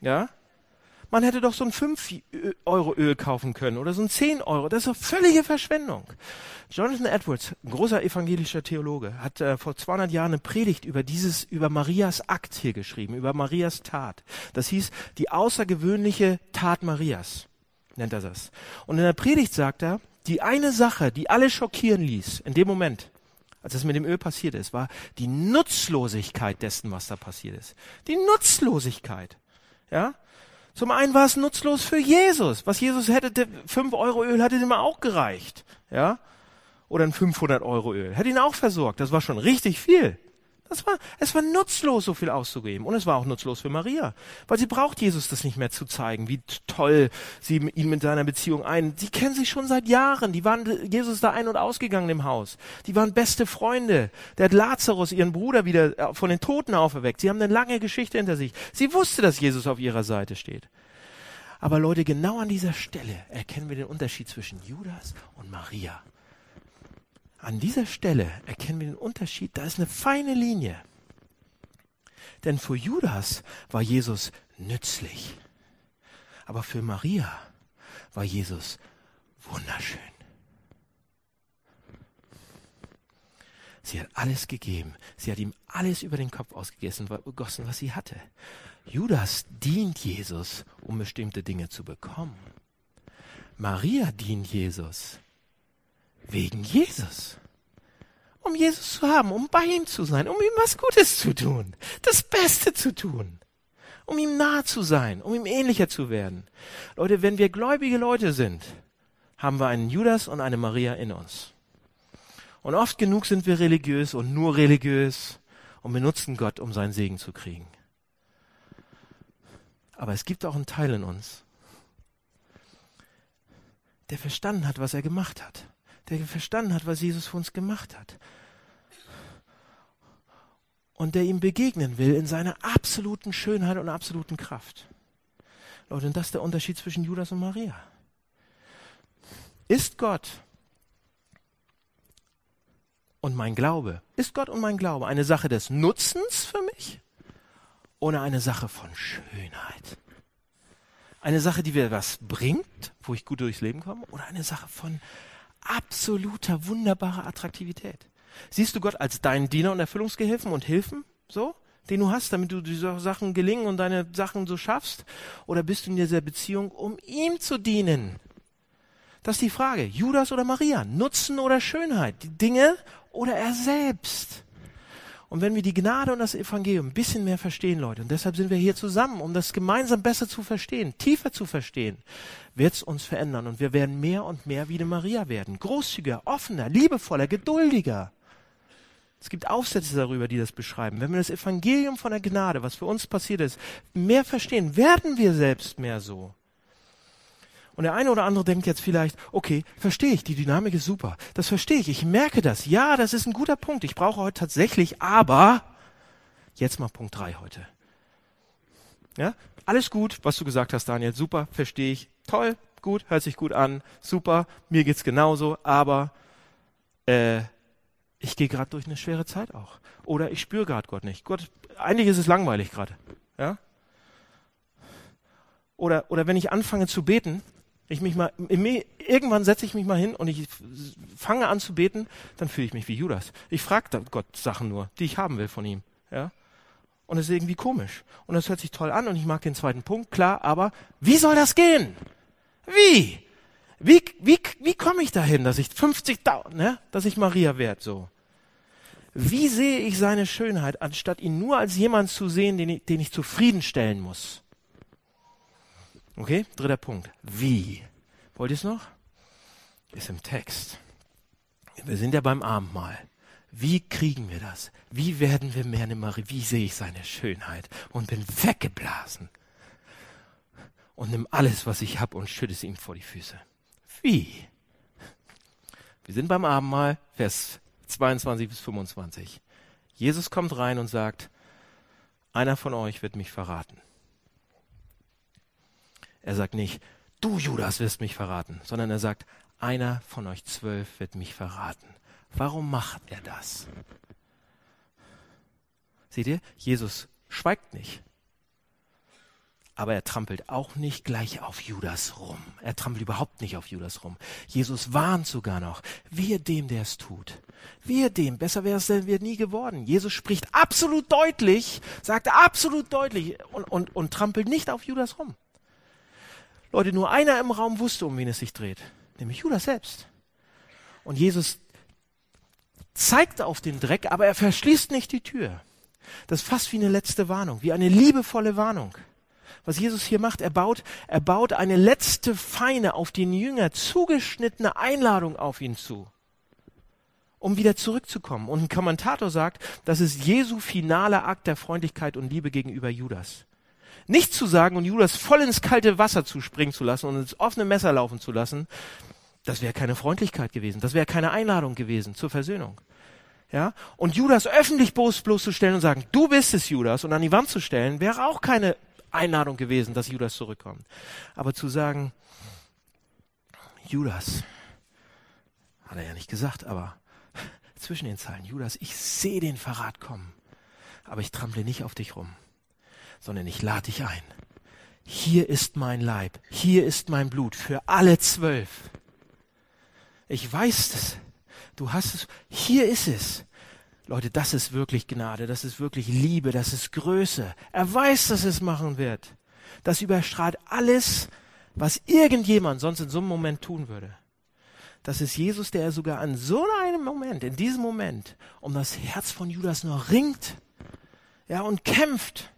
Ja? Man hätte doch so ein 5 Euro Öl kaufen können oder so ein 10 Euro. Das ist doch völlige Verschwendung. Jonathan Edwards, ein großer evangelischer Theologe, hat äh, vor 200 Jahren eine Predigt über dieses, über Marias Akt hier geschrieben, über Marias Tat. Das hieß die außergewöhnliche Tat Marias, nennt er das. Und in der Predigt sagt er, die eine Sache, die alle schockieren ließ, in dem Moment, als das mit dem Öl passiert ist, war die Nutzlosigkeit dessen, was da passiert ist. Die Nutzlosigkeit. Ja? Zum einen war es nutzlos für Jesus. Was Jesus hätte, fünf Euro Öl hätte ihm auch gereicht. Ja? Oder ein 500 Euro Öl. Hätte ihn auch versorgt. Das war schon richtig viel. Das war, es war nutzlos, so viel auszugeben. Und es war auch nutzlos für Maria. Weil sie braucht Jesus das nicht mehr zu zeigen, wie toll sie ihn mit seiner Beziehung ein. Sie kennen sich schon seit Jahren. Die waren Jesus da ein- und ausgegangen im Haus. Die waren beste Freunde. Der hat Lazarus, ihren Bruder, wieder äh, von den Toten auferweckt. Sie haben eine lange Geschichte hinter sich. Sie wusste, dass Jesus auf ihrer Seite steht. Aber Leute, genau an dieser Stelle erkennen wir den Unterschied zwischen Judas und Maria. An dieser Stelle erkennen wir den Unterschied, da ist eine feine Linie. Denn für Judas war Jesus nützlich. Aber für Maria war Jesus wunderschön. Sie hat alles gegeben. Sie hat ihm alles über den Kopf ausgegessen, gegossen, was sie hatte. Judas dient Jesus, um bestimmte Dinge zu bekommen. Maria dient Jesus, Wegen Jesus. Um Jesus zu haben, um bei ihm zu sein, um ihm was Gutes zu tun, das Beste zu tun, um ihm nahe zu sein, um ihm ähnlicher zu werden. Leute, wenn wir gläubige Leute sind, haben wir einen Judas und eine Maria in uns. Und oft genug sind wir religiös und nur religiös und benutzen Gott, um seinen Segen zu kriegen. Aber es gibt auch einen Teil in uns, der verstanden hat, was er gemacht hat der verstanden hat, was Jesus für uns gemacht hat. Und der ihm begegnen will in seiner absoluten Schönheit und absoluten Kraft. Leute, und das ist der Unterschied zwischen Judas und Maria. Ist Gott und mein Glaube, ist Gott und mein Glaube eine Sache des Nutzens für mich oder eine Sache von Schönheit? Eine Sache, die mir was bringt, wo ich gut durchs Leben komme, oder eine Sache von absoluter, wunderbarer Attraktivität. Siehst du Gott als deinen Diener und Erfüllungsgehilfen und Hilfen, so, den du hast, damit du diese Sachen gelingen und deine Sachen so schaffst? Oder bist du in dieser Beziehung, um ihm zu dienen? Das ist die Frage. Judas oder Maria? Nutzen oder Schönheit? Die Dinge oder er selbst? Und wenn wir die Gnade und das Evangelium ein bisschen mehr verstehen, Leute, und deshalb sind wir hier zusammen, um das gemeinsam besser zu verstehen, tiefer zu verstehen, wird es uns verändern und wir werden mehr und mehr wie eine Maria werden. Großzügiger, offener, liebevoller, geduldiger. Es gibt Aufsätze darüber, die das beschreiben. Wenn wir das Evangelium von der Gnade, was für uns passiert ist, mehr verstehen, werden wir selbst mehr so. Und der eine oder andere denkt jetzt vielleicht, okay, verstehe ich, die Dynamik ist super. Das verstehe ich, ich merke das. Ja, das ist ein guter Punkt. Ich brauche heute tatsächlich, aber jetzt mal Punkt drei heute. Ja, alles gut, was du gesagt hast, Daniel, super, verstehe ich. Toll, gut, hört sich gut an, super, mir geht's genauso, aber äh, ich gehe gerade durch eine schwere Zeit auch. Oder ich spüre gerade Gott nicht. Gott, eigentlich ist es langweilig gerade. Ja? Oder, oder wenn ich anfange zu beten, ich mich mal, irgendwann setze ich mich mal hin und ich fange an zu beten, dann fühle ich mich wie Judas. Ich frage Gott Sachen nur, die ich haben will von ihm. Ja? Und es ist irgendwie komisch. Und das hört sich toll an und ich mag den zweiten Punkt, klar, aber wie soll das gehen? Wie? Wie, wie, wie komme ich dahin, dass ich 50.000, ne, dass ich Maria werde, so? Wie sehe ich seine Schönheit, anstatt ihn nur als jemand zu sehen, den ich, den ich zufriedenstellen muss? Okay, dritter Punkt. Wie? Wollt ihr es noch? Ist im Text. Wir sind ja beim Abendmahl. Wie kriegen wir das? Wie werden wir mehr eine Marie? Wie sehe ich seine Schönheit und bin weggeblasen und nimm alles, was ich habe und schütte es ihm vor die Füße? Wie? Wir sind beim Abendmahl, Vers 22 bis 25. Jesus kommt rein und sagt, einer von euch wird mich verraten. Er sagt nicht, du Judas wirst mich verraten, sondern er sagt, einer von euch zwölf wird mich verraten. Warum macht er das? Seht ihr, Jesus schweigt nicht. Aber er trampelt auch nicht gleich auf Judas rum. Er trampelt überhaupt nicht auf Judas rum. Jesus warnt sogar noch, wehe dem, der es tut. Wehe dem, besser wäre es denn wir nie geworden. Jesus spricht absolut deutlich, sagt absolut deutlich und, und, und trampelt nicht auf Judas rum. Leute, nur einer im Raum wusste, um wen es sich dreht, nämlich Judas selbst. Und Jesus zeigt auf den Dreck, aber er verschließt nicht die Tür. Das ist fast wie eine letzte Warnung, wie eine liebevolle Warnung. Was Jesus hier macht, er baut, er baut eine letzte feine, auf den Jünger zugeschnittene Einladung auf ihn zu, um wieder zurückzukommen. Und ein Kommentator sagt, das ist Jesu finaler Akt der Freundlichkeit und Liebe gegenüber Judas. Nicht zu sagen und Judas voll ins kalte Wasser zu springen zu lassen und ins offene Messer laufen zu lassen, das wäre keine Freundlichkeit gewesen, das wäre keine Einladung gewesen zur Versöhnung. Ja? Und Judas öffentlich bloß, bloßzustellen und sagen, du bist es, Judas, und an die Wand zu stellen, wäre auch keine Einladung gewesen, dass Judas zurückkommt. Aber zu sagen, Judas, hat er ja nicht gesagt, aber zwischen den Zeilen, Judas, ich sehe den Verrat kommen, aber ich trample nicht auf dich rum, sondern ich lade dich ein. Hier ist mein Leib, hier ist mein Blut für alle zwölf. Ich weiß es. Du hast es. Hier ist es. Leute, das ist wirklich Gnade, das ist wirklich Liebe, das ist Größe. Er weiß, dass es machen wird. Das überstrahlt alles, was irgendjemand sonst in so einem Moment tun würde. Das ist Jesus, der sogar an so einem Moment, in diesem Moment, um das Herz von Judas noch ringt, ja, und kämpft.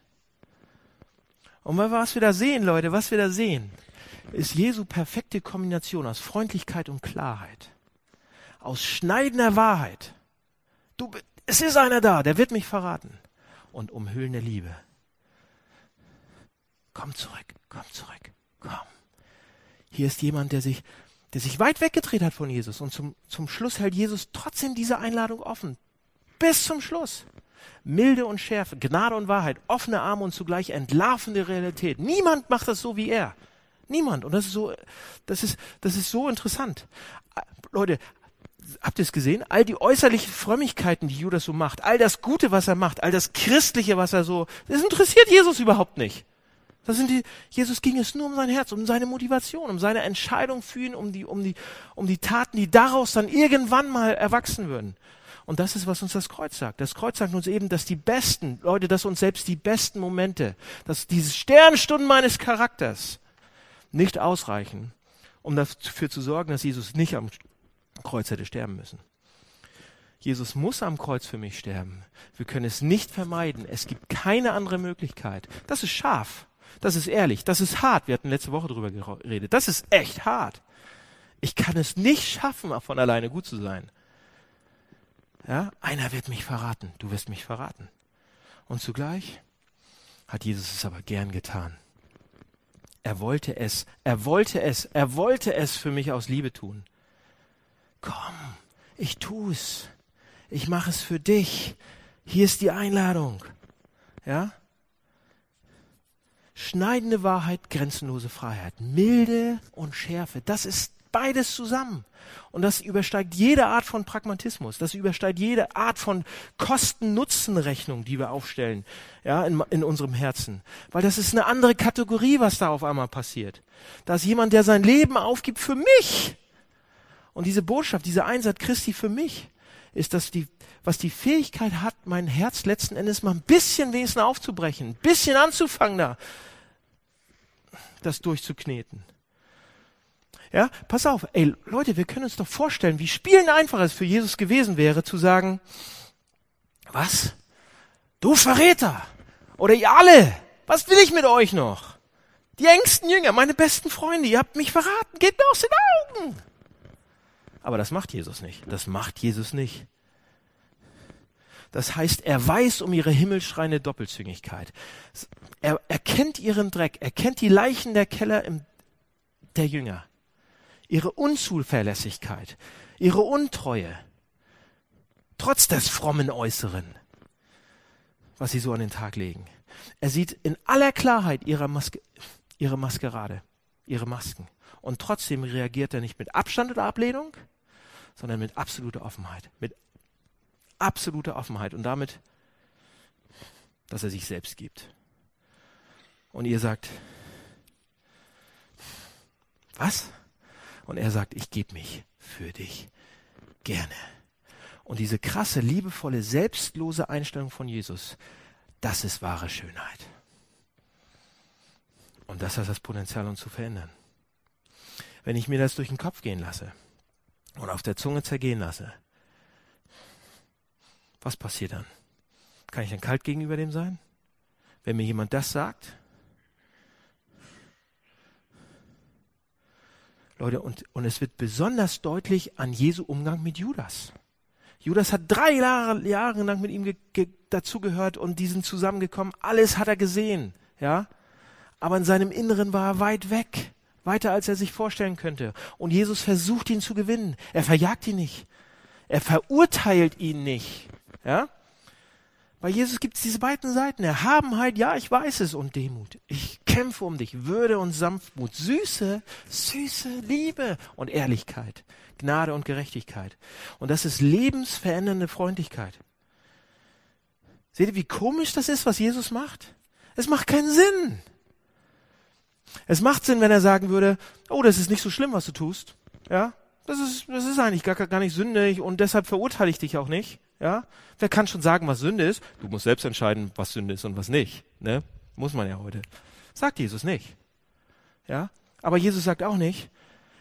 Und was wir da sehen, Leute, was wir da sehen, ist Jesu perfekte Kombination aus Freundlichkeit und Klarheit. Aus schneidender Wahrheit. Du, es ist einer da, der wird mich verraten. Und umhüllende Liebe. Komm zurück, komm zurück, komm. Hier ist jemand, der sich, der sich weit weggedreht hat von Jesus. Und zum, zum Schluss hält Jesus trotzdem diese Einladung offen. Bis zum Schluss. Milde und Schärfe, Gnade und Wahrheit, offene Arme und zugleich entlarvende Realität. Niemand macht das so wie er. Niemand. Und das ist so, das ist, das ist so interessant. Leute, habt ihr es gesehen? All die äußerlichen Frömmigkeiten, die Judas so macht, all das Gute, was er macht, all das Christliche, was er so, das interessiert Jesus überhaupt nicht. Das sind die, Jesus ging es nur um sein Herz, um seine Motivation, um seine Entscheidung für ihn, um die, um die, um die Taten, die daraus dann irgendwann mal erwachsen würden. Und das ist, was uns das Kreuz sagt. Das Kreuz sagt uns eben, dass die besten, Leute, dass uns selbst die besten Momente, dass diese Sternstunden meines Charakters nicht ausreichen, um dafür zu sorgen, dass Jesus nicht am Kreuz hätte sterben müssen. Jesus muss am Kreuz für mich sterben. Wir können es nicht vermeiden. Es gibt keine andere Möglichkeit. Das ist scharf. Das ist ehrlich. Das ist hart. Wir hatten letzte Woche darüber geredet. Das ist echt hart. Ich kann es nicht schaffen, von alleine gut zu sein. Ja, einer wird mich verraten. Du wirst mich verraten. Und zugleich hat Jesus es aber gern getan. Er wollte es, er wollte es, er wollte es für mich aus Liebe tun komm, ich tu's. Ich mache es für dich. Hier ist die Einladung. Ja? Schneidende Wahrheit, grenzenlose Freiheit. Milde und Schärfe. Das ist beides zusammen. Und das übersteigt jede Art von Pragmatismus. Das übersteigt jede Art von Kosten-Nutzen-Rechnung, die wir aufstellen, ja, in, in unserem Herzen. Weil das ist eine andere Kategorie, was da auf einmal passiert. Da ist jemand, der sein Leben aufgibt für mich. Und diese Botschaft, dieser Einsatz Christi für mich, ist, dass die, was die Fähigkeit hat, mein Herz letzten Endes mal ein bisschen wenigstens aufzubrechen, ein bisschen anzufangen da, das durchzukneten. Ja, pass auf, ey, Leute, wir können uns doch vorstellen, wie spielend einfach es für Jesus gewesen wäre, zu sagen, was? Du Verräter! Oder ihr alle! Was will ich mit euch noch? Die engsten Jünger, meine besten Freunde, ihr habt mich verraten, geht mir aus den Augen! Aber das macht Jesus nicht. Das macht Jesus nicht. Das heißt, er weiß um ihre himmelschreiende Doppelzüngigkeit. Er, er kennt ihren Dreck, er kennt die Leichen der Keller im, der Jünger, ihre Unzuverlässigkeit, ihre Untreue, trotz des frommen Äußeren, was sie so an den Tag legen. Er sieht in aller Klarheit ihre, Maske, ihre Maskerade, ihre Masken. Und trotzdem reagiert er nicht mit Abstand oder Ablehnung, sondern mit absoluter Offenheit. Mit absoluter Offenheit und damit, dass er sich selbst gibt. Und ihr sagt, was? Und er sagt, ich gebe mich für dich gerne. Und diese krasse, liebevolle, selbstlose Einstellung von Jesus, das ist wahre Schönheit. Und das hat das Potenzial, uns zu verändern. Wenn ich mir das durch den Kopf gehen lasse, und auf der Zunge zergehen lasse, was passiert dann? Kann ich dann kalt gegenüber dem sein? Wenn mir jemand das sagt? Leute, und, und es wird besonders deutlich an Jesu Umgang mit Judas. Judas hat drei Jahre, Jahre lang mit ihm dazugehört und die sind zusammengekommen. Alles hat er gesehen, ja. Aber in seinem Inneren war er weit weg, weiter als er sich vorstellen könnte. Und Jesus versucht ihn zu gewinnen. Er verjagt ihn nicht. Er verurteilt ihn nicht, ja. Bei Jesus gibt es diese beiden Seiten. Erhabenheit, ja, ich weiß es, und Demut. Ich kämpfe um dich. Würde und Sanftmut. Süße, süße Liebe und Ehrlichkeit. Gnade und Gerechtigkeit. Und das ist lebensverändernde Freundlichkeit. Seht ihr, wie komisch das ist, was Jesus macht? Es macht keinen Sinn. Es macht Sinn, wenn er sagen würde, oh, das ist nicht so schlimm, was du tust. Ja, das ist, das ist eigentlich gar, gar nicht sündig und deshalb verurteile ich dich auch nicht. Ja? Wer kann schon sagen, was Sünde ist? Du musst selbst entscheiden, was Sünde ist und was nicht. Ne? Muss man ja heute. Sagt Jesus nicht. Ja? Aber Jesus sagt auch nicht,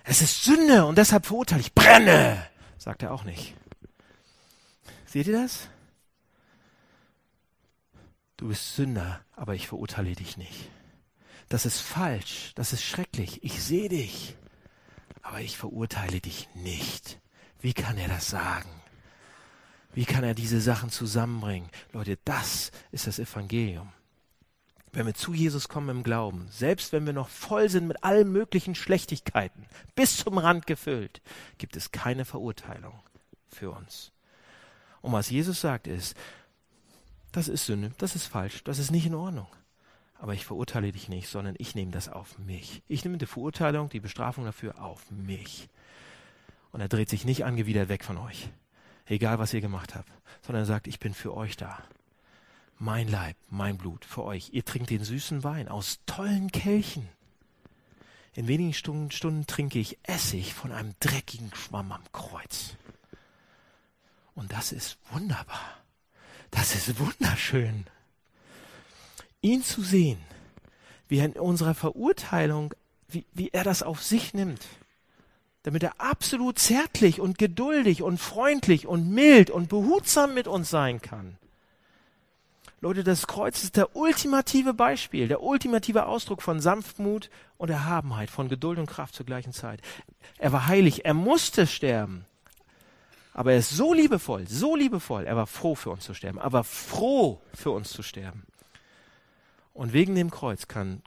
es ist Sünde und deshalb verurteile ich, brenne! Sagt er auch nicht. Seht ihr das? Du bist Sünder, aber ich verurteile dich nicht. Das ist falsch, das ist schrecklich. Ich sehe dich, aber ich verurteile dich nicht. Wie kann er das sagen? Wie kann er diese Sachen zusammenbringen? Leute, das ist das Evangelium. Wenn wir zu Jesus kommen im Glauben, selbst wenn wir noch voll sind mit allen möglichen Schlechtigkeiten, bis zum Rand gefüllt, gibt es keine Verurteilung für uns. Und was Jesus sagt ist, das ist Sünde, das ist falsch, das ist nicht in Ordnung. Aber ich verurteile dich nicht, sondern ich nehme das auf mich. Ich nehme die Verurteilung, die Bestrafung dafür auf mich. Und er dreht sich nicht angewidert weg von euch egal was ihr gemacht habt, sondern er sagt, ich bin für euch da. Mein Leib, mein Blut für euch. Ihr trinkt den süßen Wein aus tollen Kelchen. In wenigen Stunden, Stunden trinke ich Essig von einem dreckigen Schwamm am Kreuz. Und das ist wunderbar. Das ist wunderschön. Ihn zu sehen, wie er in unserer Verurteilung, wie, wie er das auf sich nimmt damit er absolut zärtlich und geduldig und freundlich und mild und behutsam mit uns sein kann. Leute, das Kreuz ist der ultimative Beispiel, der ultimative Ausdruck von Sanftmut und Erhabenheit, von Geduld und Kraft zur gleichen Zeit. Er war heilig, er musste sterben. Aber er ist so liebevoll, so liebevoll. Er war froh für uns zu sterben, aber froh für uns zu sterben. Und wegen dem Kreuz kann,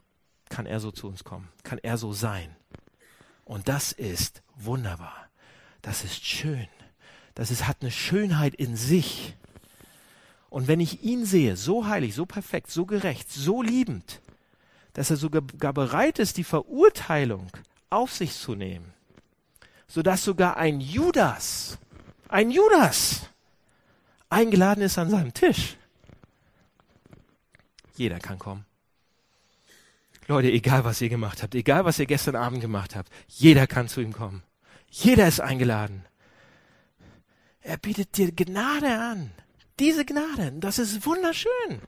kann er so zu uns kommen, kann er so sein. Und das ist wunderbar. Das ist schön. Das ist, hat eine Schönheit in sich. Und wenn ich ihn sehe, so heilig, so perfekt, so gerecht, so liebend, dass er sogar bereit ist, die Verurteilung auf sich zu nehmen, sodass sogar ein Judas, ein Judas, eingeladen ist an seinem Tisch. Jeder kann kommen. Leute, egal was ihr gemacht habt, egal was ihr gestern Abend gemacht habt, jeder kann zu ihm kommen. Jeder ist eingeladen. Er bietet dir Gnade an. Diese Gnade, das ist wunderschön.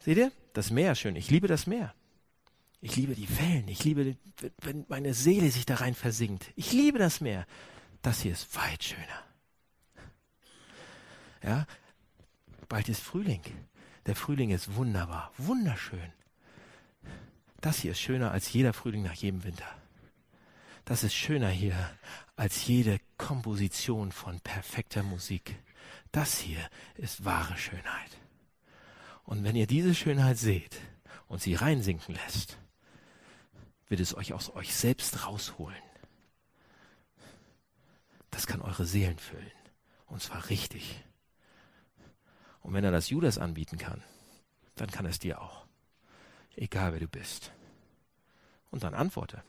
Seht ihr? Das Meer ist schön. Ich liebe das Meer. Ich liebe die Wellen. Ich liebe, wenn meine Seele sich da rein versinkt. Ich liebe das Meer. Das hier ist weit schöner. Ja, bald ist Frühling. Der Frühling ist wunderbar, wunderschön. Das hier ist schöner als jeder Frühling nach jedem Winter. Das ist schöner hier als jede Komposition von perfekter Musik. Das hier ist wahre Schönheit. Und wenn ihr diese Schönheit seht und sie reinsinken lässt, wird es euch aus euch selbst rausholen. Das kann eure Seelen füllen. Und zwar richtig. Und wenn er das Judas anbieten kann, dann kann es dir auch. Egal wer du bist. Und dann antworte.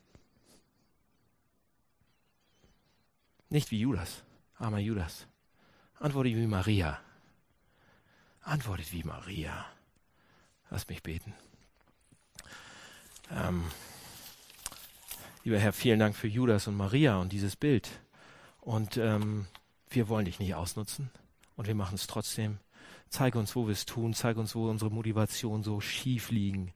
Nicht wie Judas, armer Judas. Antworte wie Maria. Antwortet wie Maria. Lass mich beten. Ähm, lieber Herr, vielen Dank für Judas und Maria und dieses Bild. Und ähm, wir wollen dich nicht ausnutzen und wir machen es trotzdem. Zeige uns, wo wir es tun. Zeige uns, wo unsere Motivation so schief liegen.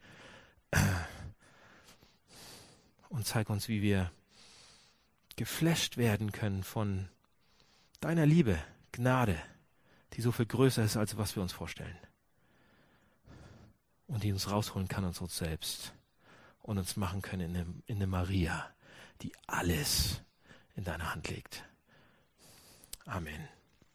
Und zeig uns, wie wir geflasht werden können von deiner Liebe, Gnade, die so viel größer ist, als was wir uns vorstellen. Und die uns rausholen kann aus uns selbst und uns machen können in eine, in eine Maria, die alles in deine Hand legt. Amen.